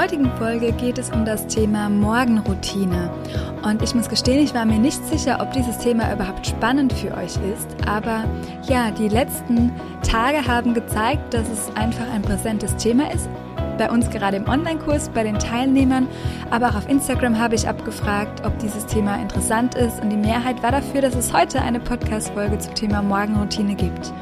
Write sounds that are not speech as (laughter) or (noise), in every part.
Heutigen Folge geht es um das Thema Morgenroutine. Und ich muss gestehen, ich war mir nicht sicher, ob dieses Thema überhaupt spannend für euch ist. Aber ja, die letzten Tage haben gezeigt, dass es einfach ein präsentes Thema ist. Bei uns gerade im Online-Kurs, bei den Teilnehmern, aber auch auf Instagram habe ich abgefragt, ob dieses Thema interessant ist. Und die Mehrheit war dafür, dass es heute eine Podcast-Folge zum Thema Morgenroutine gibt.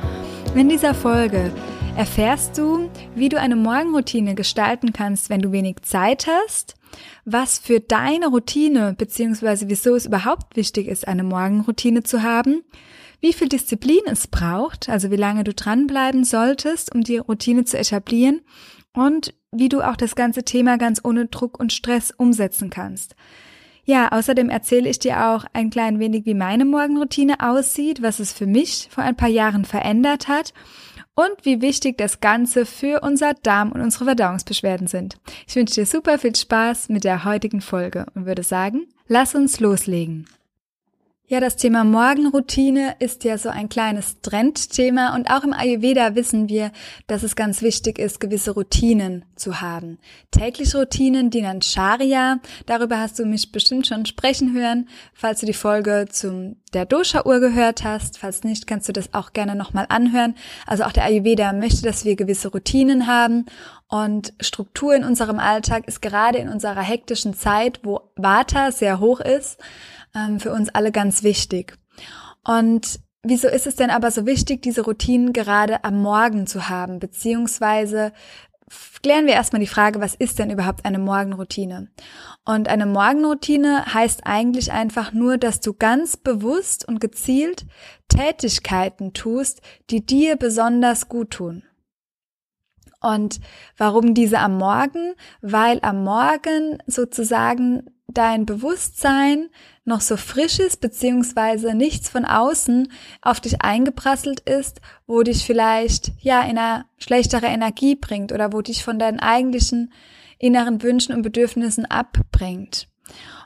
In dieser Folge erfährst du, wie du eine Morgenroutine gestalten kannst, wenn du wenig Zeit hast, was für deine Routine bzw. wieso es überhaupt wichtig ist, eine Morgenroutine zu haben, wie viel Disziplin es braucht, also wie lange du dranbleiben solltest, um die Routine zu etablieren und wie du auch das ganze Thema ganz ohne Druck und Stress umsetzen kannst. Ja, außerdem erzähle ich dir auch ein klein wenig, wie meine Morgenroutine aussieht, was es für mich vor ein paar Jahren verändert hat und wie wichtig das Ganze für unser Darm und unsere Verdauungsbeschwerden sind. Ich wünsche dir super viel Spaß mit der heutigen Folge und würde sagen, lass uns loslegen. Ja, das Thema Morgenroutine ist ja so ein kleines Trendthema und auch im Ayurveda wissen wir, dass es ganz wichtig ist, gewisse Routinen zu haben. Tägliche Routinen dienen Sharia. Darüber hast du mich bestimmt schon sprechen hören, falls du die Folge zum der Dosha-Uhr gehört hast. Falls nicht, kannst du das auch gerne nochmal anhören. Also auch der Ayurveda möchte, dass wir gewisse Routinen haben und Struktur in unserem Alltag ist gerade in unserer hektischen Zeit, wo Vata sehr hoch ist, ähm, für uns alle ganz wichtig. Und wieso ist es denn aber so wichtig, diese Routinen gerade am Morgen zu haben? Beziehungsweise klären wir erstmal die Frage, was ist denn überhaupt eine Morgenroutine? Und eine Morgenroutine heißt eigentlich einfach nur, dass du ganz bewusst und gezielt Tätigkeiten tust, die dir besonders gut tun. Und warum diese am Morgen? Weil am Morgen sozusagen dein Bewusstsein noch so frisch ist, beziehungsweise nichts von außen auf dich eingeprasselt ist, wo dich vielleicht, ja, in eine schlechtere Energie bringt oder wo dich von deinen eigentlichen inneren Wünschen und Bedürfnissen abbringt.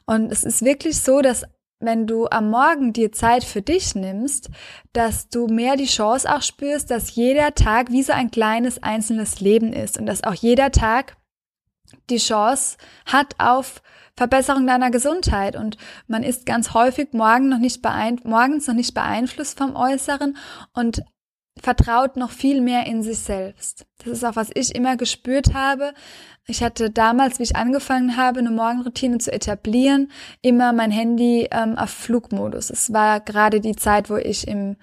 Und es ist wirklich so, dass wenn du am Morgen dir Zeit für dich nimmst, dass du mehr die Chance auch spürst, dass jeder Tag wie so ein kleines einzelnes Leben ist und dass auch jeder Tag die Chance hat auf Verbesserung deiner Gesundheit und man ist ganz häufig morgen noch nicht morgens noch nicht beeinflusst vom Äußeren und vertraut noch viel mehr in sich selbst. Das ist auch, was ich immer gespürt habe. Ich hatte damals, wie ich angefangen habe, eine Morgenroutine zu etablieren, immer mein Handy ähm, auf Flugmodus. Es war gerade die Zeit, wo ich im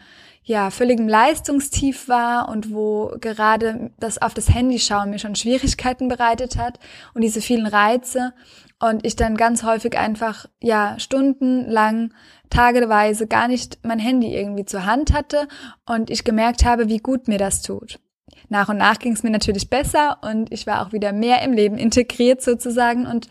ja, völligem Leistungstief war und wo gerade das auf das Handy schauen mir schon Schwierigkeiten bereitet hat und diese vielen Reize und ich dann ganz häufig einfach, ja, stundenlang, tageweise gar nicht mein Handy irgendwie zur Hand hatte und ich gemerkt habe, wie gut mir das tut. Nach und nach ging es mir natürlich besser und ich war auch wieder mehr im Leben integriert sozusagen. Und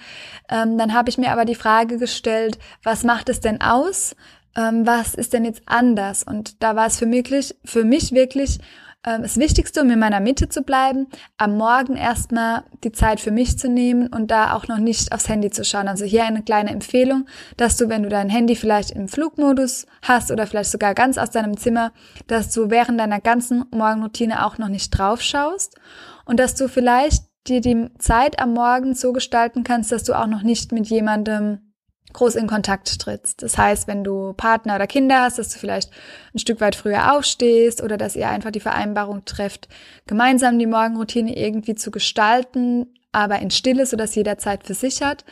ähm, dann habe ich mir aber die Frage gestellt, was macht es denn aus? Ähm, was ist denn jetzt anders? Und da war es für mich, für mich wirklich ähm, das Wichtigste, um in meiner Mitte zu bleiben, am Morgen erstmal die Zeit für mich zu nehmen und da auch noch nicht aufs Handy zu schauen. Also hier eine kleine Empfehlung, dass du, wenn du dein Handy vielleicht im Flugmodus hast oder vielleicht sogar ganz aus deinem Zimmer, dass du während deiner ganzen Morgenroutine auch noch nicht drauf schaust und dass du vielleicht dir die Zeit am Morgen so gestalten kannst, dass du auch noch nicht mit jemandem groß in Kontakt trittst. Das heißt, wenn du Partner oder Kinder hast, dass du vielleicht ein Stück weit früher aufstehst oder dass ihr einfach die Vereinbarung trefft, gemeinsam die Morgenroutine irgendwie zu gestalten, aber in Stille, sodass jeder Zeit für sich hat.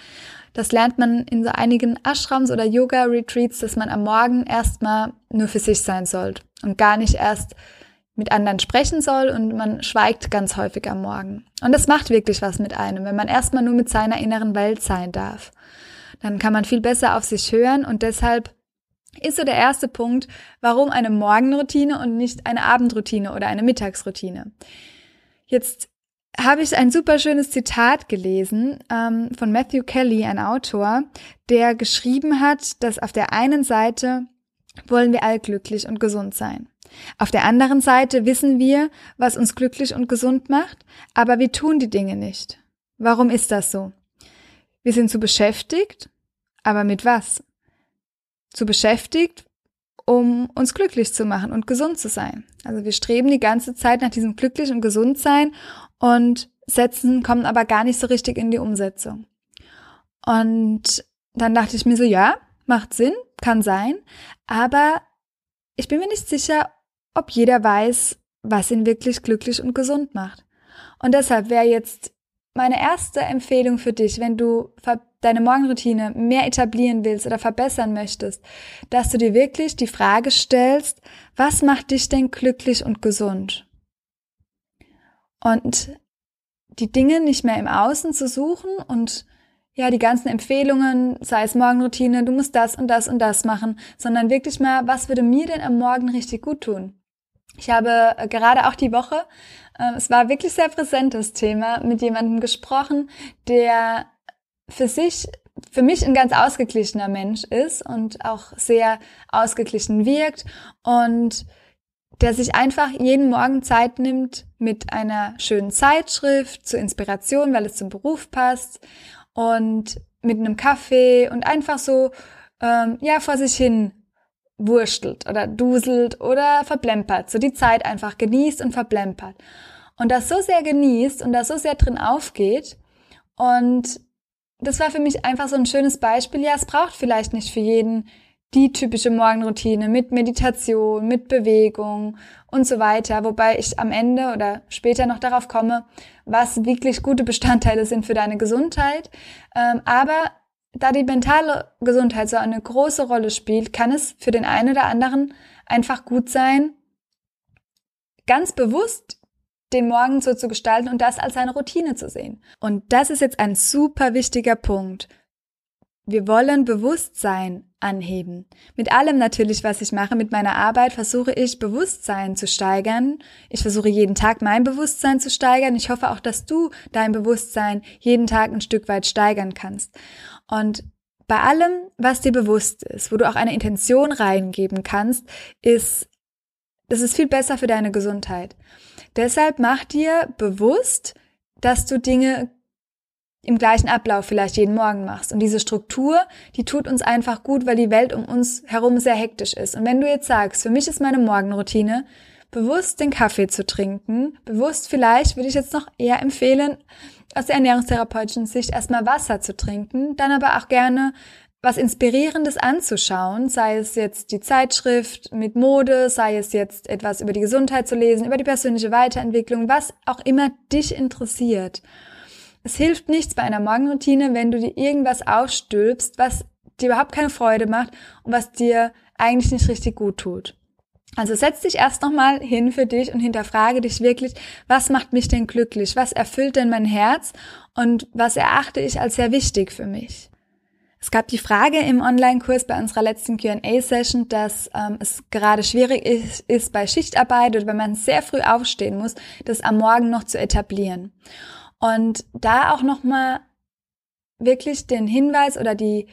Das lernt man in so einigen Ashrams oder Yoga-Retreats, dass man am Morgen erstmal nur für sich sein soll und gar nicht erst mit anderen sprechen soll und man schweigt ganz häufig am Morgen. Und das macht wirklich was mit einem, wenn man erstmal nur mit seiner inneren Welt sein darf dann kann man viel besser auf sich hören und deshalb ist so der erste Punkt, warum eine Morgenroutine und nicht eine Abendroutine oder eine Mittagsroutine. Jetzt habe ich ein super schönes Zitat gelesen ähm, von Matthew Kelly, ein Autor, der geschrieben hat, dass auf der einen Seite wollen wir all glücklich und gesund sein. Auf der anderen Seite wissen wir, was uns glücklich und gesund macht, aber wir tun die Dinge nicht. Warum ist das so? Wir sind zu beschäftigt, aber mit was? Zu beschäftigt, um uns glücklich zu machen und gesund zu sein. Also wir streben die ganze Zeit nach diesem glücklich und gesund sein und setzen, kommen aber gar nicht so richtig in die Umsetzung. Und dann dachte ich mir so, ja, macht Sinn, kann sein, aber ich bin mir nicht sicher, ob jeder weiß, was ihn wirklich glücklich und gesund macht. Und deshalb wäre jetzt meine erste Empfehlung für dich, wenn du deine Morgenroutine mehr etablieren willst oder verbessern möchtest, dass du dir wirklich die Frage stellst, was macht dich denn glücklich und gesund? Und die Dinge nicht mehr im Außen zu suchen und ja, die ganzen Empfehlungen, sei es Morgenroutine, du musst das und das und das machen, sondern wirklich mal, was würde mir denn am Morgen richtig gut tun? Ich habe äh, gerade auch die Woche, äh, es war wirklich sehr präsentes Thema, mit jemandem gesprochen, der für sich, für mich ein ganz ausgeglichener Mensch ist und auch sehr ausgeglichen wirkt und der sich einfach jeden Morgen Zeit nimmt mit einer schönen Zeitschrift zur Inspiration, weil es zum Beruf passt und mit einem Kaffee und einfach so ähm, ja vor sich hin wurstelt oder duselt oder verplempert, so die Zeit einfach genießt und verplempert. Und das so sehr genießt und das so sehr drin aufgeht. Und das war für mich einfach so ein schönes Beispiel. Ja, es braucht vielleicht nicht für jeden die typische Morgenroutine mit Meditation, mit Bewegung und so weiter, wobei ich am Ende oder später noch darauf komme, was wirklich gute Bestandteile sind für deine Gesundheit. Ähm, aber da die mentale Gesundheit so eine große Rolle spielt, kann es für den einen oder anderen einfach gut sein, ganz bewusst den Morgen so zu gestalten und das als eine Routine zu sehen. Und das ist jetzt ein super wichtiger Punkt. Wir wollen Bewusstsein anheben. Mit allem natürlich, was ich mache, mit meiner Arbeit, versuche ich Bewusstsein zu steigern. Ich versuche jeden Tag mein Bewusstsein zu steigern. Ich hoffe auch, dass du dein Bewusstsein jeden Tag ein Stück weit steigern kannst. Und bei allem, was dir bewusst ist, wo du auch eine Intention reingeben kannst, ist, das ist viel besser für deine Gesundheit. Deshalb mach dir bewusst, dass du Dinge im gleichen Ablauf vielleicht jeden Morgen machst. Und diese Struktur, die tut uns einfach gut, weil die Welt um uns herum sehr hektisch ist. Und wenn du jetzt sagst, für mich ist meine Morgenroutine, bewusst den Kaffee zu trinken, bewusst vielleicht würde ich jetzt noch eher empfehlen, aus der ernährungstherapeutischen Sicht erstmal Wasser zu trinken, dann aber auch gerne was Inspirierendes anzuschauen, sei es jetzt die Zeitschrift mit Mode, sei es jetzt etwas über die Gesundheit zu lesen, über die persönliche Weiterentwicklung, was auch immer dich interessiert. Es hilft nichts bei einer Morgenroutine, wenn du dir irgendwas aufstülpst, was dir überhaupt keine Freude macht und was dir eigentlich nicht richtig gut tut. Also setz dich erst nochmal hin für dich und hinterfrage dich wirklich, was macht mich denn glücklich? Was erfüllt denn mein Herz? Und was erachte ich als sehr wichtig für mich? Es gab die Frage im Online-Kurs bei unserer letzten Q&A-Session, dass ähm, es gerade schwierig ist, ist bei Schichtarbeit oder wenn man sehr früh aufstehen muss, das am Morgen noch zu etablieren. Und da auch nochmal wirklich den Hinweis oder die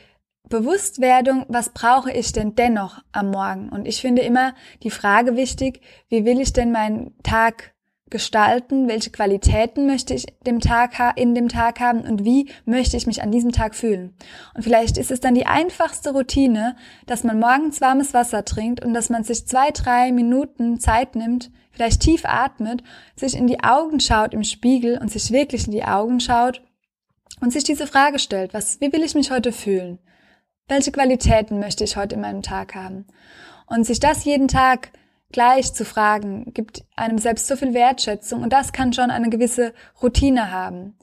Bewusstwerdung, was brauche ich denn dennoch am Morgen? Und ich finde immer die Frage wichtig, wie will ich denn meinen Tag gestalten? Welche Qualitäten möchte ich dem Tag in dem Tag haben? Und wie möchte ich mich an diesem Tag fühlen? Und vielleicht ist es dann die einfachste Routine, dass man morgens warmes Wasser trinkt und dass man sich zwei, drei Minuten Zeit nimmt, vielleicht tief atmet, sich in die Augen schaut im Spiegel und sich wirklich in die Augen schaut und sich diese Frage stellt, was, wie will ich mich heute fühlen? Welche Qualitäten möchte ich heute in meinem Tag haben? Und sich das jeden Tag gleich zu fragen, gibt einem selbst so viel Wertschätzung und das kann schon eine gewisse Routine haben.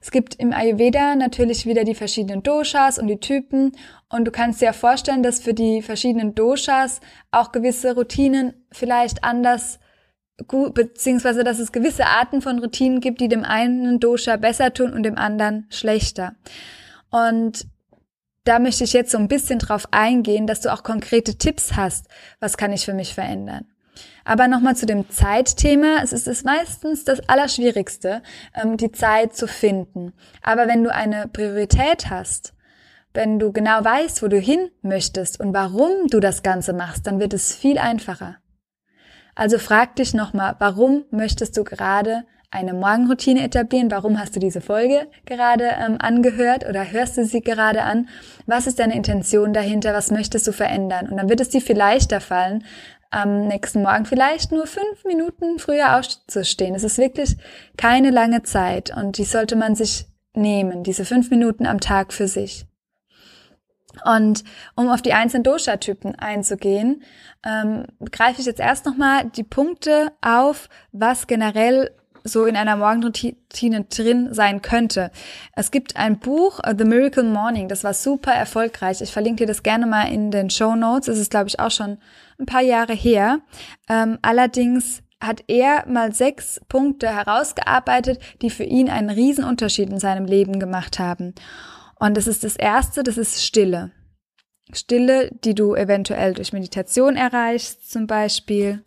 Es gibt im Ayurveda natürlich wieder die verschiedenen Doshas und die Typen und du kannst dir ja vorstellen, dass für die verschiedenen Doshas auch gewisse Routinen vielleicht anders gut, beziehungsweise dass es gewisse Arten von Routinen gibt, die dem einen Dosha besser tun und dem anderen schlechter. Und da möchte ich jetzt so ein bisschen drauf eingehen, dass du auch konkrete Tipps hast, was kann ich für mich verändern. Aber nochmal zu dem Zeitthema. Es ist es meistens das Allerschwierigste, ähm, die Zeit zu finden. Aber wenn du eine Priorität hast, wenn du genau weißt, wo du hin möchtest und warum du das Ganze machst, dann wird es viel einfacher. Also frag dich nochmal, warum möchtest du gerade eine Morgenroutine etablieren? Warum hast du diese Folge gerade ähm, angehört oder hörst du sie gerade an? Was ist deine Intention dahinter? Was möchtest du verändern? Und dann wird es dir viel leichter fallen, am nächsten Morgen vielleicht nur fünf Minuten früher aufzustehen. Es ist wirklich keine lange Zeit und die sollte man sich nehmen, diese fünf Minuten am Tag für sich. Und um auf die einzelnen Dosha-Typen einzugehen, ähm, greife ich jetzt erst nochmal die Punkte auf, was generell so in einer Morgenroutine drin sein könnte. Es gibt ein Buch, uh, The Miracle Morning, das war super erfolgreich. Ich verlinke dir das gerne mal in den Show Notes. Es ist, glaube ich, auch schon ein paar Jahre her. Ähm, allerdings hat er mal sechs Punkte herausgearbeitet, die für ihn einen Riesenunterschied in seinem Leben gemacht haben. Und das ist das erste, das ist Stille. Stille, die du eventuell durch Meditation erreichst, zum Beispiel.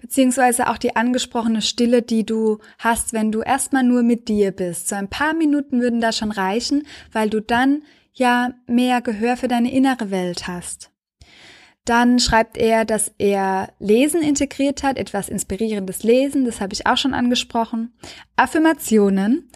Beziehungsweise auch die angesprochene Stille, die du hast, wenn du erstmal nur mit dir bist. So ein paar Minuten würden da schon reichen, weil du dann ja mehr Gehör für deine innere Welt hast. Dann schreibt er, dass er Lesen integriert hat, etwas inspirierendes Lesen, das habe ich auch schon angesprochen. Affirmationen,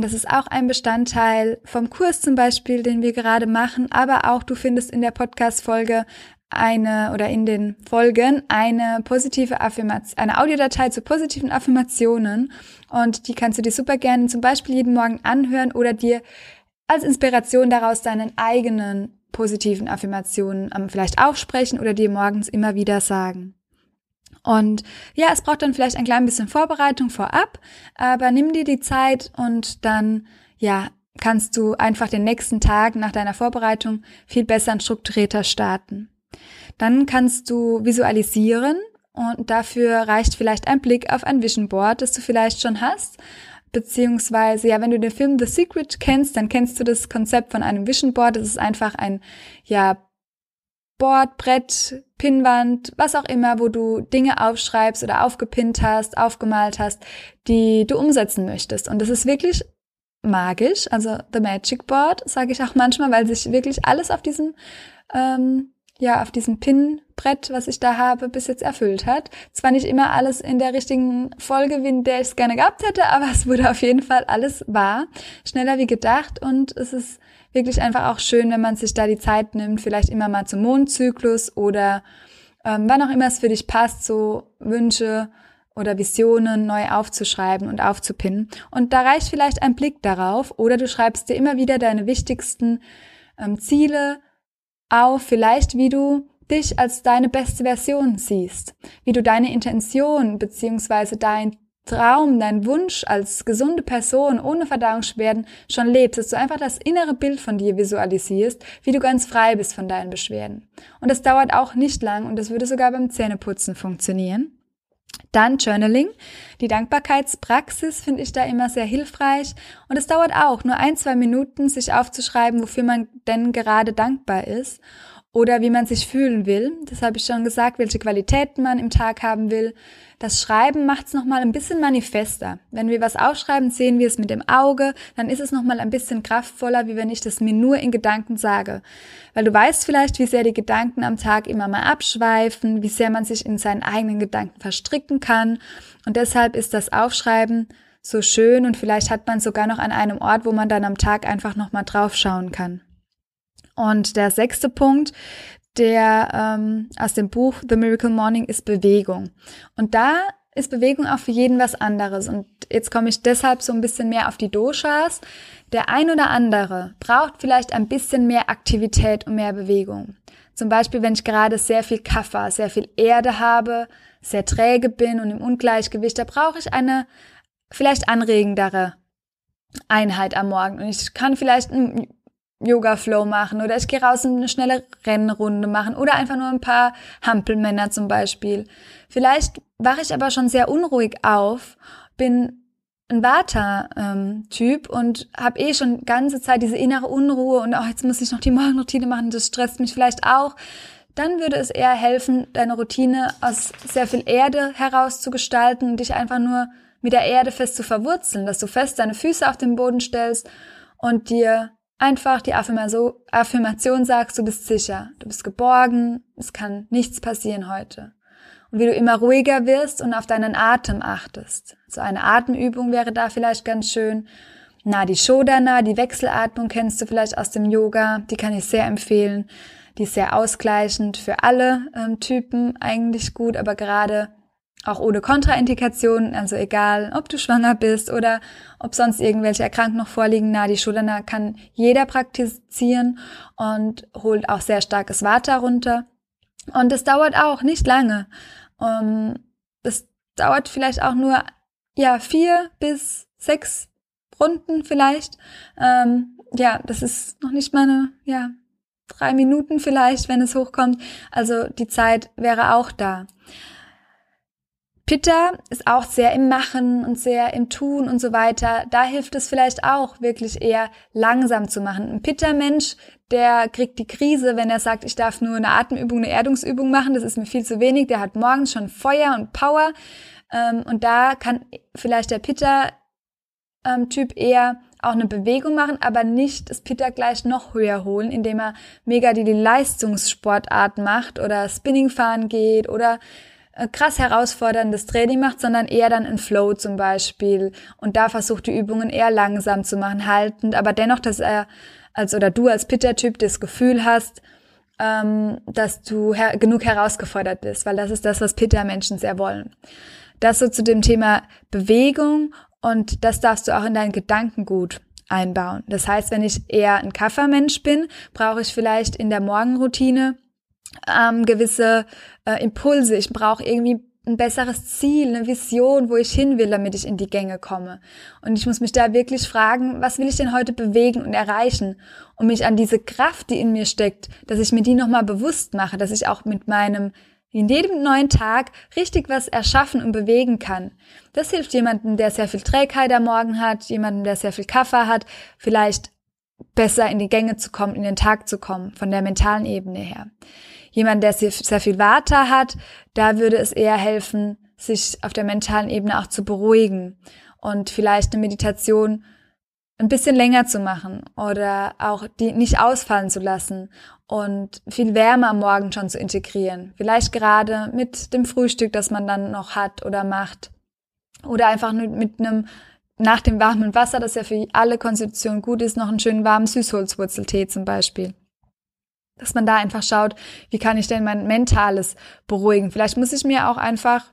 das ist auch ein Bestandteil vom Kurs zum Beispiel, den wir gerade machen, aber auch du findest in der Podcast-Folge eine oder in den Folgen eine positive Affirmation, eine Audiodatei zu positiven Affirmationen und die kannst du dir super gerne zum Beispiel jeden Morgen anhören oder dir als Inspiration daraus deinen eigenen positiven Affirmationen ähm, vielleicht aufsprechen oder dir morgens immer wieder sagen. Und ja, es braucht dann vielleicht ein klein bisschen Vorbereitung vorab, aber nimm dir die Zeit und dann, ja, kannst du einfach den nächsten Tag nach deiner Vorbereitung viel besser und strukturierter starten. Dann kannst du visualisieren und dafür reicht vielleicht ein Blick auf ein Vision Board, das du vielleicht schon hast beziehungsweise ja, wenn du den Film The Secret kennst, dann kennst du das Konzept von einem Vision Board. Das ist einfach ein ja Board, Brett, Pinnwand, was auch immer, wo du Dinge aufschreibst oder aufgepinnt hast, aufgemalt hast, die du umsetzen möchtest. Und das ist wirklich magisch, also The Magic Board, sage ich auch manchmal, weil sich wirklich alles auf diesem ähm, ja auf diesem Pinnbrett, was ich da habe, bis jetzt erfüllt hat. Zwar nicht immer alles in der richtigen Folge, wie in der ich es gerne gehabt hätte, aber es wurde auf jeden Fall alles wahr, schneller wie gedacht und es ist wirklich einfach auch schön, wenn man sich da die Zeit nimmt, vielleicht immer mal zum Mondzyklus oder ähm, wann auch immer es für dich passt, so Wünsche oder Visionen neu aufzuschreiben und aufzupinnen. Und da reicht vielleicht ein Blick darauf oder du schreibst dir immer wieder deine wichtigsten ähm, Ziele, auf vielleicht, wie du dich als deine beste Version siehst, wie du deine Intention beziehungsweise dein Traum, dein Wunsch als gesunde Person ohne Verdauungsbeschwerden schon lebst, dass du einfach das innere Bild von dir visualisierst, wie du ganz frei bist von deinen Beschwerden. Und das dauert auch nicht lang und das würde sogar beim Zähneputzen funktionieren. Dann Journaling. Die Dankbarkeitspraxis finde ich da immer sehr hilfreich. Und es dauert auch nur ein, zwei Minuten, sich aufzuschreiben, wofür man denn gerade dankbar ist oder wie man sich fühlen will. Das habe ich schon gesagt, welche Qualitäten man im Tag haben will. Das Schreiben macht es nochmal ein bisschen manifester. Wenn wir was aufschreiben, sehen wir es mit dem Auge, dann ist es nochmal ein bisschen kraftvoller, wie wenn ich das mir nur in Gedanken sage. Weil du weißt vielleicht, wie sehr die Gedanken am Tag immer mal abschweifen, wie sehr man sich in seinen eigenen Gedanken verstricken kann. Und deshalb ist das Aufschreiben so schön und vielleicht hat man sogar noch an einem Ort, wo man dann am Tag einfach nochmal draufschauen kann. Und der sechste Punkt, der ähm, aus dem Buch The Miracle Morning ist Bewegung. Und da ist Bewegung auch für jeden was anderes. Und jetzt komme ich deshalb so ein bisschen mehr auf die Doshas. Der ein oder andere braucht vielleicht ein bisschen mehr Aktivität und mehr Bewegung. Zum Beispiel, wenn ich gerade sehr viel Kaffer, sehr viel Erde habe, sehr träge bin und im Ungleichgewicht, da brauche ich eine vielleicht anregendere Einheit am Morgen. Und ich kann vielleicht ein Yoga-Flow machen oder ich gehe raus und eine schnelle Rennrunde machen oder einfach nur ein paar Hampelmänner zum Beispiel. Vielleicht wache ich aber schon sehr unruhig auf, bin ein Vata-Typ und habe eh schon ganze Zeit diese innere Unruhe und auch oh, jetzt muss ich noch die Morgenroutine machen, das stresst mich vielleicht auch. dann würde es eher helfen, deine Routine aus sehr viel Erde heraus zu gestalten und dich einfach nur mit der Erde fest zu verwurzeln, dass du fest deine Füße auf den Boden stellst und dir einfach die Affirmation sagst, du bist sicher, du bist geborgen, es kann nichts passieren heute. Und wie du immer ruhiger wirst und auf deinen Atem achtest. So eine Atemübung wäre da vielleicht ganz schön. Na, die Shodana, die Wechselatmung kennst du vielleicht aus dem Yoga, die kann ich sehr empfehlen. Die ist sehr ausgleichend für alle ähm, Typen eigentlich gut, aber gerade auch ohne Kontraindikationen, also egal, ob du schwanger bist oder ob sonst irgendwelche Erkrankungen noch vorliegen, na, die Shodana kann jeder praktizieren und holt auch sehr starkes Vata runter. Und es dauert auch nicht lange. Um, es dauert vielleicht auch nur, ja, vier bis sechs Runden vielleicht. Ähm, ja, das ist noch nicht mal eine, ja, drei Minuten vielleicht, wenn es hochkommt. Also die Zeit wäre auch da. Pitta ist auch sehr im Machen und sehr im Tun und so weiter. Da hilft es vielleicht auch wirklich eher langsam zu machen. Ein Pitta-Mensch, der kriegt die Krise, wenn er sagt, ich darf nur eine Atemübung, eine Erdungsübung machen. Das ist mir viel zu wenig. Der hat morgens schon Feuer und Power. Ähm, und da kann vielleicht der Pitta-Typ eher auch eine Bewegung machen, aber nicht das Pitta gleich noch höher holen, indem er mega die, Leistungssportart macht oder Spinning fahren geht oder krass herausforderndes Training macht, sondern eher dann in Flow zum Beispiel und da versucht die Übungen eher langsam zu machen, haltend, aber dennoch, dass er als oder du als Pitta-Typ das Gefühl hast, ähm, dass du her genug herausgefordert bist, weil das ist das, was Pitta-Menschen sehr wollen. Das so zu dem Thema Bewegung und das darfst du auch in deinen Gedanken gut einbauen. Das heißt, wenn ich eher ein Kaffermensch bin, brauche ich vielleicht in der Morgenroutine ähm, gewisse äh, Impulse. Ich brauche irgendwie ein besseres Ziel, eine Vision, wo ich hin will, damit ich in die Gänge komme. Und ich muss mich da wirklich fragen, was will ich denn heute bewegen und erreichen? Und mich an diese Kraft, die in mir steckt, dass ich mir die nochmal bewusst mache, dass ich auch mit meinem in jedem neuen Tag richtig was erschaffen und bewegen kann. Das hilft jemandem, der sehr viel Trägheit am Morgen hat, jemandem, der sehr viel Kaffee hat, vielleicht besser in die Gänge zu kommen, in den Tag zu kommen, von der mentalen Ebene her. Jemand, der sehr viel Vata hat, da würde es eher helfen, sich auf der mentalen Ebene auch zu beruhigen und vielleicht eine Meditation ein bisschen länger zu machen oder auch die nicht ausfallen zu lassen und viel Wärme am Morgen schon zu integrieren. Vielleicht gerade mit dem Frühstück, das man dann noch hat oder macht. Oder einfach nur mit einem, nach dem warmen Wasser, das ja für alle Konstitutionen gut ist, noch einen schönen warmen Süßholzwurzeltee zum Beispiel. Dass man da einfach schaut, wie kann ich denn mein Mentales beruhigen. Vielleicht muss ich mir auch einfach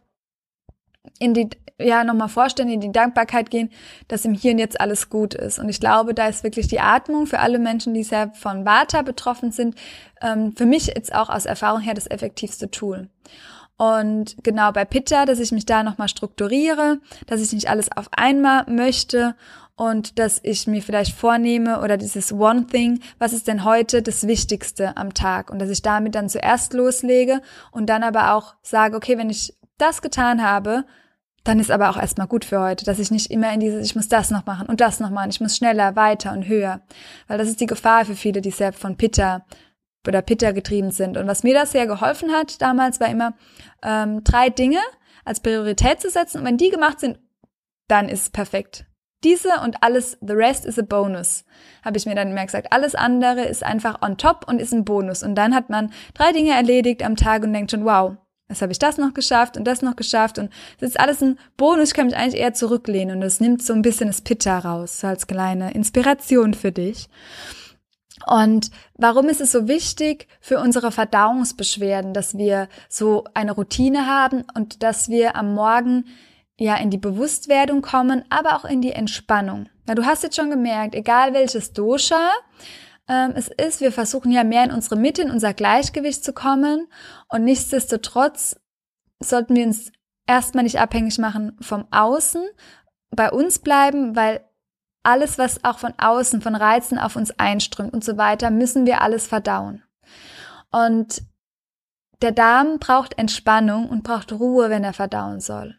in die, ja, nochmal vorstellen, in die Dankbarkeit gehen, dass im Hier und Jetzt alles gut ist. Und ich glaube, da ist wirklich die Atmung für alle Menschen, die sehr von Vata betroffen sind, ähm, für mich jetzt auch aus Erfahrung her das effektivste Tool. Und genau bei Pitta, dass ich mich da nochmal strukturiere, dass ich nicht alles auf einmal möchte und dass ich mir vielleicht vornehme oder dieses One Thing, was ist denn heute das Wichtigste am Tag und dass ich damit dann zuerst loslege und dann aber auch sage, okay, wenn ich das getan habe, dann ist aber auch erstmal gut für heute, dass ich nicht immer in dieses, ich muss das noch machen und das noch machen, ich muss schneller, weiter und höher. Weil das ist die Gefahr für viele, die sehr von Pitta oder Pitta getrieben sind. Und was mir das sehr geholfen hat damals, war immer ähm, drei Dinge als Priorität zu setzen. Und wenn die gemacht sind, dann ist es perfekt. Diese und alles, the rest is a bonus, habe ich mir dann immer gesagt. Alles andere ist einfach on top und ist ein Bonus. Und dann hat man drei Dinge erledigt am Tag und denkt schon, wow, Jetzt habe ich das noch geschafft und das noch geschafft und das ist alles ein Bonus. Ich kann mich eigentlich eher zurücklehnen und es nimmt so ein bisschen das Pitta raus, so als kleine Inspiration für dich. Und warum ist es so wichtig für unsere Verdauungsbeschwerden, dass wir so eine Routine haben und dass wir am Morgen ja in die Bewusstwerdung kommen, aber auch in die Entspannung? Ja, du hast jetzt schon gemerkt, egal welches Dosha, ähm, es ist, wir versuchen ja mehr in unsere Mitte, in unser Gleichgewicht zu kommen und nichtsdestotrotz sollten wir uns erstmal nicht abhängig machen vom Außen, bei uns bleiben, weil alles, was auch von außen, von Reizen auf uns einströmt und so weiter, müssen wir alles verdauen. Und der Darm braucht Entspannung und braucht Ruhe, wenn er verdauen soll.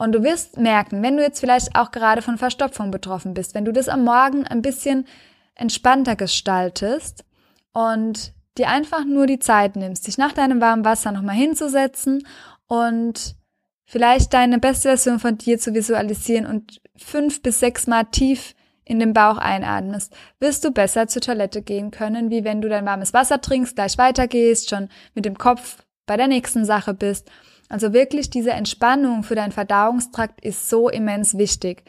Und du wirst merken, wenn du jetzt vielleicht auch gerade von Verstopfung betroffen bist, wenn du das am Morgen ein bisschen entspannter gestaltest und dir einfach nur die Zeit nimmst, dich nach deinem warmen Wasser nochmal hinzusetzen und vielleicht deine beste Version von dir zu visualisieren und fünf bis sechs Mal tief in den Bauch einatmest, wirst du besser zur Toilette gehen können, wie wenn du dein warmes Wasser trinkst, gleich weitergehst, schon mit dem Kopf bei der nächsten Sache bist. Also wirklich diese Entspannung für deinen Verdauungstrakt ist so immens wichtig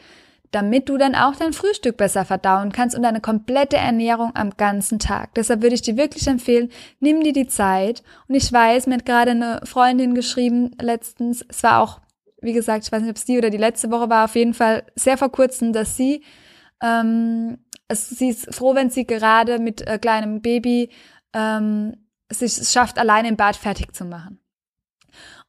damit du dann auch dein Frühstück besser verdauen kannst und deine komplette Ernährung am ganzen Tag. Deshalb würde ich dir wirklich empfehlen, nimm dir die Zeit. Und ich weiß, mir hat gerade eine Freundin geschrieben letztens, es war auch, wie gesagt, ich weiß nicht, ob es die oder die letzte Woche war, auf jeden Fall sehr vor kurzem, dass sie, ähm, es, sie ist froh, wenn sie gerade mit äh, kleinem Baby ähm, sich schafft, alleine im Bad fertig zu machen.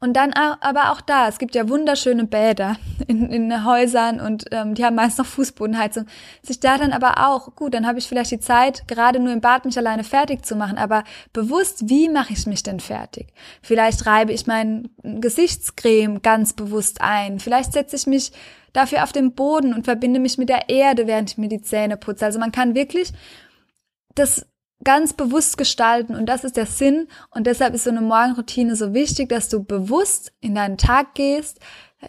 Und dann aber auch da, es gibt ja wunderschöne Bäder (laughs) in, in Häusern und ähm, die haben meist noch Fußbodenheizung. Sich da dann aber auch, gut, dann habe ich vielleicht die Zeit, gerade nur im Bad mich alleine fertig zu machen, aber bewusst, wie mache ich mich denn fertig? Vielleicht reibe ich mein Gesichtscreme ganz bewusst ein. Vielleicht setze ich mich dafür auf den Boden und verbinde mich mit der Erde, während ich mir die Zähne putze. Also man kann wirklich das ganz bewusst gestalten und das ist der Sinn und deshalb ist so eine Morgenroutine so wichtig, dass du bewusst in deinen Tag gehst,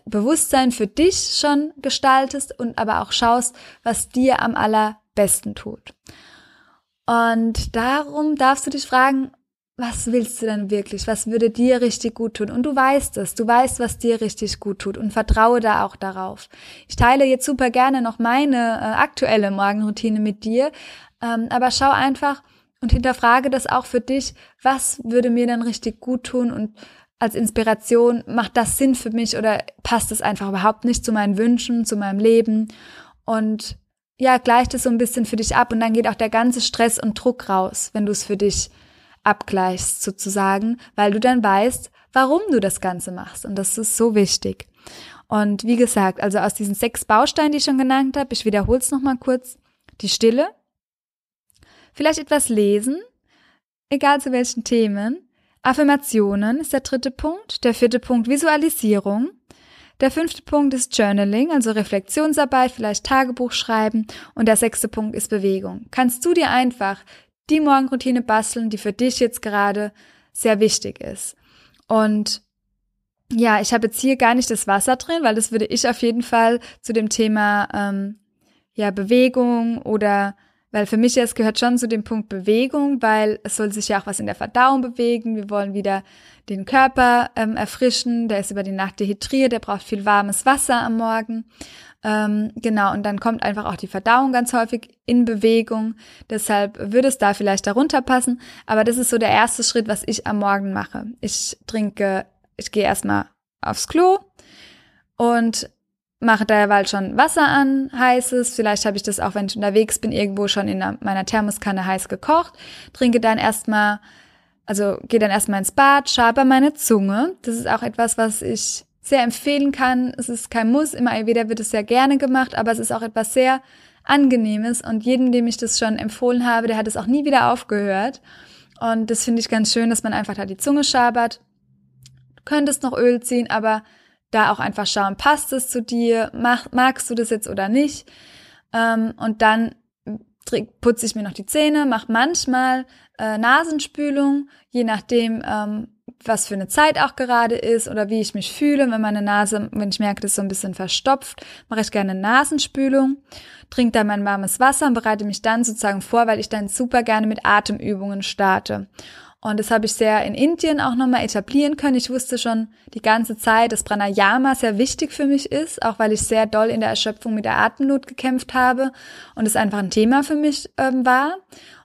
Bewusstsein für dich schon gestaltest und aber auch schaust, was dir am allerbesten tut. Und darum darfst du dich fragen, was willst du denn wirklich? Was würde dir richtig gut tun? Und du weißt es, du weißt, was dir richtig gut tut und vertraue da auch darauf. Ich teile jetzt super gerne noch meine äh, aktuelle Morgenroutine mit dir, ähm, aber schau einfach, und hinterfrage das auch für dich, was würde mir dann richtig gut tun? Und als Inspiration, macht das Sinn für mich oder passt es einfach überhaupt nicht zu meinen Wünschen, zu meinem Leben? Und ja, gleicht es so ein bisschen für dich ab und dann geht auch der ganze Stress und Druck raus, wenn du es für dich abgleichst sozusagen, weil du dann weißt, warum du das Ganze machst. Und das ist so wichtig. Und wie gesagt, also aus diesen sechs Bausteinen, die ich schon genannt habe, ich wiederhole es nochmal kurz, die Stille, Vielleicht etwas lesen, egal zu welchen Themen. Affirmationen ist der dritte Punkt. Der vierte Punkt Visualisierung. Der fünfte Punkt ist Journaling, also Reflexionsarbeit, vielleicht Tagebuch schreiben. Und der sechste Punkt ist Bewegung. Kannst du dir einfach die Morgenroutine basteln, die für dich jetzt gerade sehr wichtig ist. Und ja, ich habe jetzt hier gar nicht das Wasser drin, weil das würde ich auf jeden Fall zu dem Thema ähm, ja Bewegung oder weil für mich es gehört schon zu dem Punkt Bewegung, weil es soll sich ja auch was in der Verdauung bewegen. Wir wollen wieder den Körper ähm, erfrischen. Der ist über die Nacht dehydriert, der braucht viel warmes Wasser am Morgen. Ähm, genau, und dann kommt einfach auch die Verdauung ganz häufig in Bewegung. Deshalb würde es da vielleicht darunter passen. Aber das ist so der erste Schritt, was ich am Morgen mache. Ich trinke, ich gehe erstmal aufs Klo und mache derweil schon Wasser an, heißes. Vielleicht habe ich das auch, wenn ich unterwegs bin, irgendwo schon in meiner Thermoskanne heiß gekocht. Trinke dann erstmal, also gehe dann erstmal ins Bad, schabe meine Zunge. Das ist auch etwas, was ich sehr empfehlen kann. Es ist kein Muss. Im Ayurveda wird es sehr gerne gemacht, aber es ist auch etwas sehr Angenehmes. Und jedem, dem ich das schon empfohlen habe, der hat es auch nie wieder aufgehört. Und das finde ich ganz schön, dass man einfach da die Zunge schabert. Du könntest noch Öl ziehen, aber da auch einfach schauen, passt es zu dir, mach, magst du das jetzt oder nicht. Ähm, und dann putze ich mir noch die Zähne, mache manchmal äh, Nasenspülung, je nachdem, ähm, was für eine Zeit auch gerade ist oder wie ich mich fühle. Wenn meine Nase, wenn ich merke, das ist so ein bisschen verstopft, mache ich gerne Nasenspülung, trinke dann mein warmes Wasser und bereite mich dann sozusagen vor, weil ich dann super gerne mit Atemübungen starte. Und das habe ich sehr in Indien auch nochmal etablieren können. Ich wusste schon die ganze Zeit, dass Pranayama sehr wichtig für mich ist, auch weil ich sehr doll in der Erschöpfung mit der Atemnot gekämpft habe und es einfach ein Thema für mich ähm, war.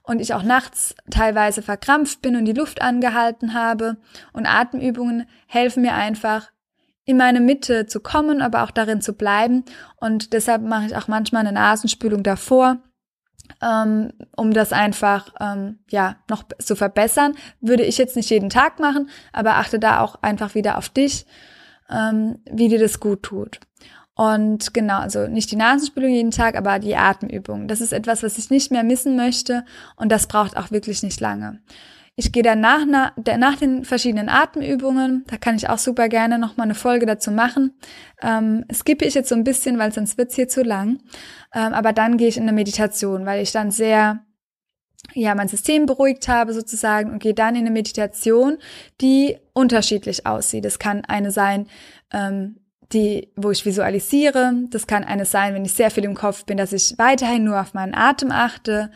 Und ich auch nachts teilweise verkrampft bin und die Luft angehalten habe. Und Atemübungen helfen mir einfach, in meine Mitte zu kommen, aber auch darin zu bleiben. Und deshalb mache ich auch manchmal eine Nasenspülung davor ähm, um das einfach ähm, ja noch zu verbessern. Würde ich jetzt nicht jeden Tag machen, aber achte da auch einfach wieder auf dich, ähm, wie dir das gut tut. Und genau, also nicht die Nasenspülung jeden Tag, aber die Atemübung. Das ist etwas, was ich nicht mehr missen möchte und das braucht auch wirklich nicht lange. Ich gehe dann nach, nach den verschiedenen Atemübungen, da kann ich auch super gerne nochmal eine Folge dazu machen. Ähm, skippe ich jetzt so ein bisschen, weil sonst wird's hier zu lang. Ähm, aber dann gehe ich in eine Meditation, weil ich dann sehr ja, mein System beruhigt habe sozusagen und gehe dann in eine Meditation, die unterschiedlich aussieht. Es kann eine sein, ähm, die, wo ich visualisiere. Das kann eine sein, wenn ich sehr viel im Kopf bin, dass ich weiterhin nur auf meinen Atem achte.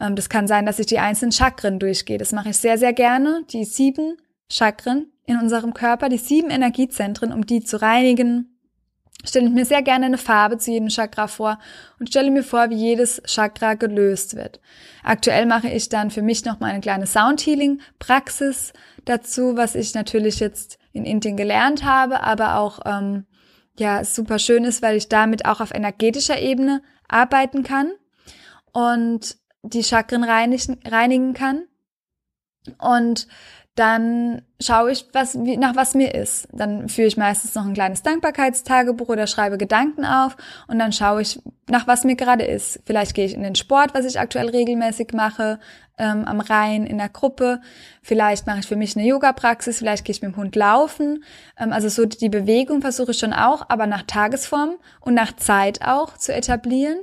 Ähm, das kann sein, dass ich die einzelnen Chakren durchgehe. Das mache ich sehr, sehr gerne. Die sieben Chakren in unserem Körper, die sieben Energiezentren, um die zu reinigen, stelle ich mir sehr gerne eine Farbe zu jedem Chakra vor und stelle mir vor, wie jedes Chakra gelöst wird. Aktuell mache ich dann für mich noch mal eine kleine Soundhealing-Praxis dazu, was ich natürlich jetzt in Indien gelernt habe, aber auch ähm, ja super schön ist, weil ich damit auch auf energetischer Ebene arbeiten kann und die Chakren reinigen, reinigen kann. Und dann schaue ich, was, wie, nach was mir ist. Dann führe ich meistens noch ein kleines Dankbarkeitstagebuch oder schreibe Gedanken auf und dann schaue ich, nach was mir gerade ist. Vielleicht gehe ich in den Sport, was ich aktuell regelmäßig mache, ähm, am Rhein in der Gruppe. Vielleicht mache ich für mich eine Yoga-Praxis, vielleicht gehe ich mit dem Hund laufen. Ähm, also so die Bewegung versuche ich schon auch, aber nach Tagesform und nach Zeit auch zu etablieren.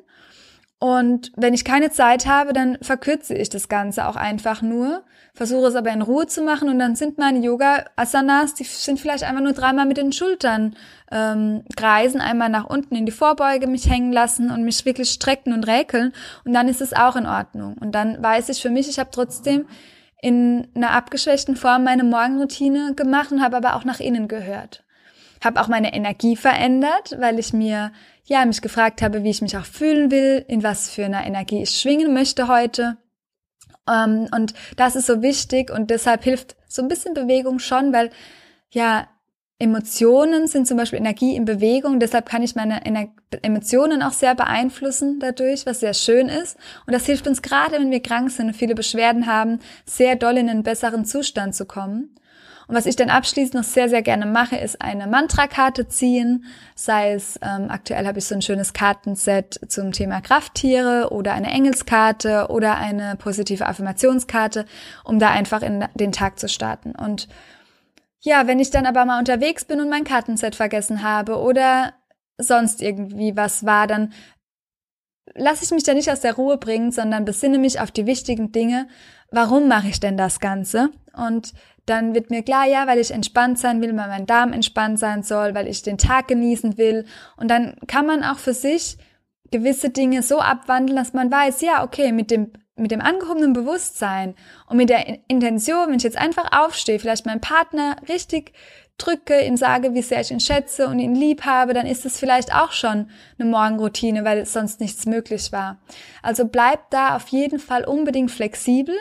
Und wenn ich keine Zeit habe, dann verkürze ich das Ganze auch einfach nur, versuche es aber in Ruhe zu machen und dann sind meine Yoga-Asanas, die sind vielleicht einfach nur dreimal mit den Schultern ähm, kreisen, einmal nach unten in die Vorbeuge mich hängen lassen und mich wirklich strecken und räkeln und dann ist es auch in Ordnung. Und dann weiß ich für mich, ich habe trotzdem in einer abgeschwächten Form meine Morgenroutine gemacht und habe aber auch nach innen gehört. Habe auch meine Energie verändert, weil ich mir ja mich gefragt habe, wie ich mich auch fühlen will, in was für einer Energie ich schwingen möchte heute. Ähm, und das ist so wichtig und deshalb hilft so ein bisschen Bewegung schon, weil ja Emotionen sind zum Beispiel Energie in Bewegung, deshalb kann ich meine Ener Emotionen auch sehr beeinflussen dadurch, was sehr schön ist. Und das hilft uns gerade, wenn wir krank sind und viele Beschwerden haben, sehr doll in einen besseren Zustand zu kommen. Und was ich dann abschließend noch sehr, sehr gerne mache, ist eine Mantra-Karte ziehen. Sei es, ähm, aktuell habe ich so ein schönes Kartenset zum Thema Krafttiere oder eine Engelskarte oder eine positive Affirmationskarte, um da einfach in den Tag zu starten. Und ja, wenn ich dann aber mal unterwegs bin und mein Kartenset vergessen habe oder sonst irgendwie was war, dann lasse ich mich da nicht aus der Ruhe bringen, sondern besinne mich auf die wichtigen Dinge. Warum mache ich denn das Ganze? Und dann wird mir klar, ja, weil ich entspannt sein will, weil mein Darm entspannt sein soll, weil ich den Tag genießen will. Und dann kann man auch für sich gewisse Dinge so abwandeln, dass man weiß, ja, okay, mit dem mit dem angehobenen Bewusstsein und mit der Intention, wenn ich jetzt einfach aufstehe, vielleicht meinen Partner richtig drücke, ihm sage, wie sehr ich ihn schätze und ihn lieb habe, dann ist es vielleicht auch schon eine Morgenroutine, weil sonst nichts möglich war. Also bleib da auf jeden Fall unbedingt flexibel,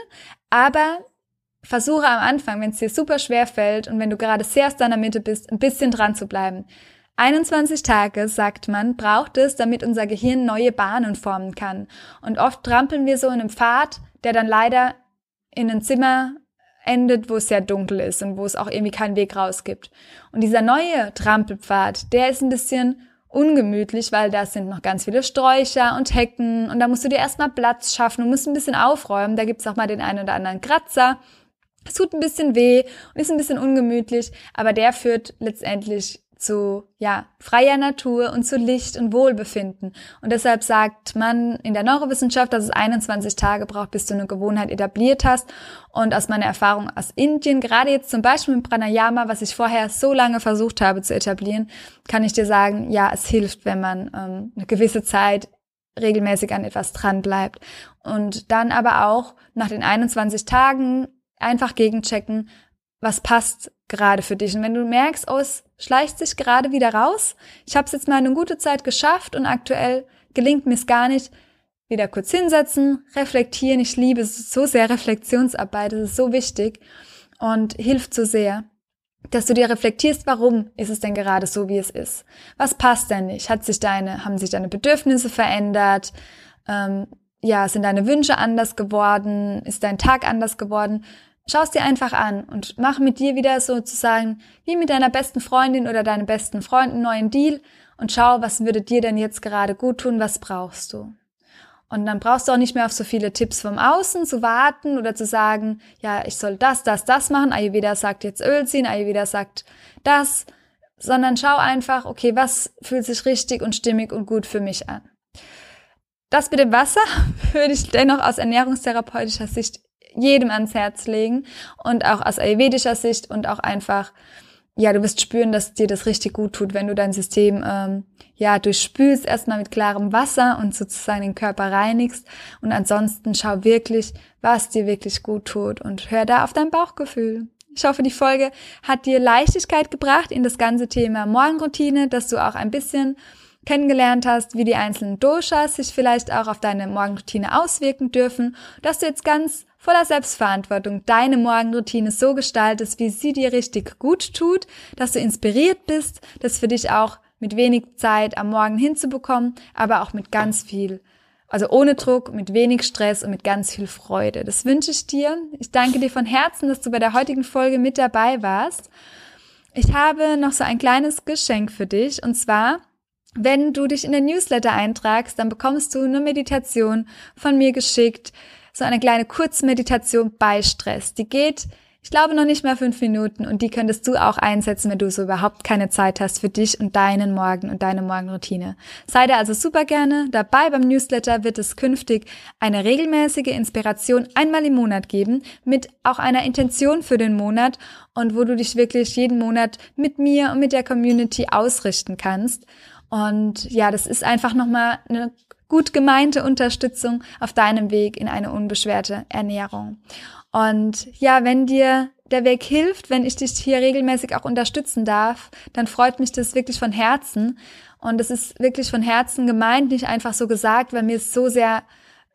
aber versuche am Anfang, wenn es dir super schwer fällt und wenn du gerade sehr aus deiner Mitte bist, ein bisschen dran zu bleiben. 21 Tage, sagt man, braucht es, damit unser Gehirn neue Bahnen formen kann. Und oft trampeln wir so in einem Pfad, der dann leider in ein Zimmer endet, wo es sehr dunkel ist und wo es auch irgendwie keinen Weg raus gibt. Und dieser neue Trampelpfad, der ist ein bisschen ungemütlich, weil da sind noch ganz viele Sträucher und Hecken und da musst du dir erstmal Platz schaffen und musst ein bisschen aufräumen. Da gibt's auch mal den einen oder anderen Kratzer. Es tut ein bisschen weh und ist ein bisschen ungemütlich, aber der führt letztendlich zu ja, freier Natur und zu Licht und Wohlbefinden. Und deshalb sagt man in der Neurowissenschaft, dass es 21 Tage braucht, bis du eine Gewohnheit etabliert hast. Und aus meiner Erfahrung aus Indien, gerade jetzt zum Beispiel mit Pranayama, was ich vorher so lange versucht habe zu etablieren, kann ich dir sagen, ja, es hilft, wenn man ähm, eine gewisse Zeit regelmäßig an etwas dran bleibt. Und dann aber auch nach den 21 Tagen einfach gegenchecken, was passt gerade für dich. Und wenn du merkst, oh, es schleicht sich gerade wieder raus, ich habe es jetzt mal eine gute Zeit geschafft und aktuell gelingt mir es gar nicht, wieder kurz hinsetzen, reflektieren. Ich liebe so sehr Reflexionsarbeit, das ist so wichtig und hilft so sehr, dass du dir reflektierst, warum ist es denn gerade so, wie es ist? Was passt denn nicht? Hat sich deine, haben sich deine Bedürfnisse verändert? Ähm, ja, sind deine Wünsche anders geworden? Ist dein Tag anders geworden? Schau es dir einfach an und mach mit dir wieder sozusagen wie mit deiner besten Freundin oder deinem besten Freund einen neuen Deal und schau, was würde dir denn jetzt gerade gut tun, was brauchst du. Und dann brauchst du auch nicht mehr auf so viele Tipps vom Außen zu warten oder zu sagen, ja, ich soll das, das, das machen. Ayurveda sagt jetzt Öl ziehen, Ayurveda sagt das, sondern schau einfach, okay, was fühlt sich richtig und stimmig und gut für mich an. das mit dem Wasser (laughs) würde ich dennoch aus ernährungstherapeutischer Sicht jedem ans Herz legen und auch aus ayurvedischer Sicht und auch einfach, ja, du wirst spüren, dass dir das richtig gut tut, wenn du dein System ähm, ja durchspülst erstmal mit klarem Wasser und sozusagen den Körper reinigst und ansonsten schau wirklich, was dir wirklich gut tut und hör da auf dein Bauchgefühl. Ich hoffe, die Folge hat dir Leichtigkeit gebracht in das ganze Thema Morgenroutine, dass du auch ein bisschen kennengelernt hast, wie die einzelnen Doshas sich vielleicht auch auf deine Morgenroutine auswirken dürfen, dass du jetzt ganz voller Selbstverantwortung deine Morgenroutine so gestaltest, wie sie dir richtig gut tut, dass du inspiriert bist, das für dich auch mit wenig Zeit am Morgen hinzubekommen, aber auch mit ganz viel, also ohne Druck, mit wenig Stress und mit ganz viel Freude. Das wünsche ich dir. Ich danke dir von Herzen, dass du bei der heutigen Folge mit dabei warst. Ich habe noch so ein kleines Geschenk für dich und zwar wenn du dich in den Newsletter eintragst, dann bekommst du eine Meditation von mir geschickt, so eine kleine Kurzmeditation bei Stress. Die geht, ich glaube, noch nicht mal fünf Minuten und die könntest du auch einsetzen, wenn du so überhaupt keine Zeit hast für dich und deinen Morgen und deine Morgenroutine. Sei da also super gerne dabei. Beim Newsletter wird es künftig eine regelmäßige Inspiration einmal im Monat geben mit auch einer Intention für den Monat und wo du dich wirklich jeden Monat mit mir und mit der Community ausrichten kannst. Und ja, das ist einfach nochmal eine gut gemeinte Unterstützung auf deinem Weg in eine unbeschwerte Ernährung. Und ja, wenn dir der Weg hilft, wenn ich dich hier regelmäßig auch unterstützen darf, dann freut mich das wirklich von Herzen. Und es ist wirklich von Herzen gemeint, nicht einfach so gesagt, weil mir es so sehr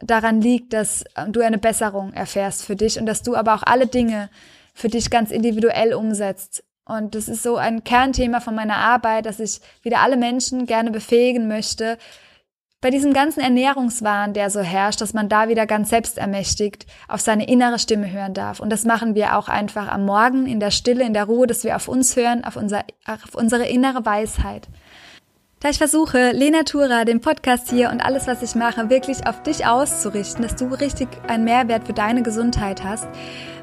daran liegt, dass du eine Besserung erfährst für dich und dass du aber auch alle Dinge für dich ganz individuell umsetzt und das ist so ein Kernthema von meiner Arbeit, dass ich wieder alle Menschen gerne befähigen möchte, bei diesem ganzen Ernährungswahn, der so herrscht, dass man da wieder ganz selbstermächtigt auf seine innere Stimme hören darf. Und das machen wir auch einfach am Morgen in der Stille, in der Ruhe, dass wir auf uns hören, auf, unser, auf unsere innere Weisheit. Da ich versuche, Lena Tura, den Podcast hier und alles, was ich mache, wirklich auf dich auszurichten, dass du richtig einen Mehrwert für deine Gesundheit hast,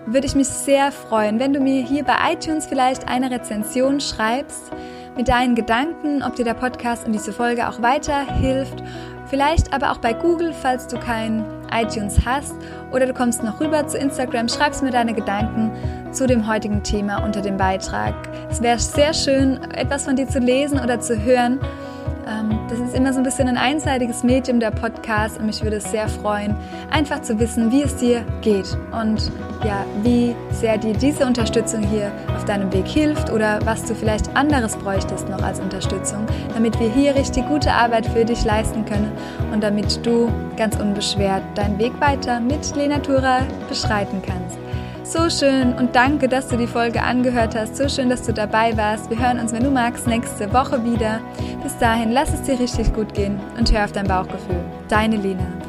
würde ich mich sehr freuen, wenn du mir hier bei iTunes vielleicht eine Rezension schreibst mit deinen Gedanken, ob dir der Podcast und diese Folge auch weiterhilft. Vielleicht aber auch bei Google, falls du kein iTunes hast. Oder du kommst noch rüber zu Instagram, schreibst mir deine Gedanken zu dem heutigen Thema unter dem Beitrag. Es wäre sehr schön, etwas von dir zu lesen oder zu hören. Ähm, das ist immer so ein bisschen ein einseitiges Medium der Podcast und mich würde es sehr freuen, einfach zu wissen, wie es dir geht und ja, wie sehr dir diese Unterstützung hier auf deinem Weg hilft oder was du vielleicht anderes bräuchtest noch als Unterstützung, damit wir hier richtig gute Arbeit für dich leisten können und damit du ganz unbeschwert deinen Weg weiter mit Lenatura beschreiten kannst. So schön und danke, dass du die Folge angehört hast. So schön, dass du dabei warst. Wir hören uns, wenn du magst, nächste Woche wieder. Bis dahin, lass es dir richtig gut gehen und hör auf dein Bauchgefühl. Deine Lena.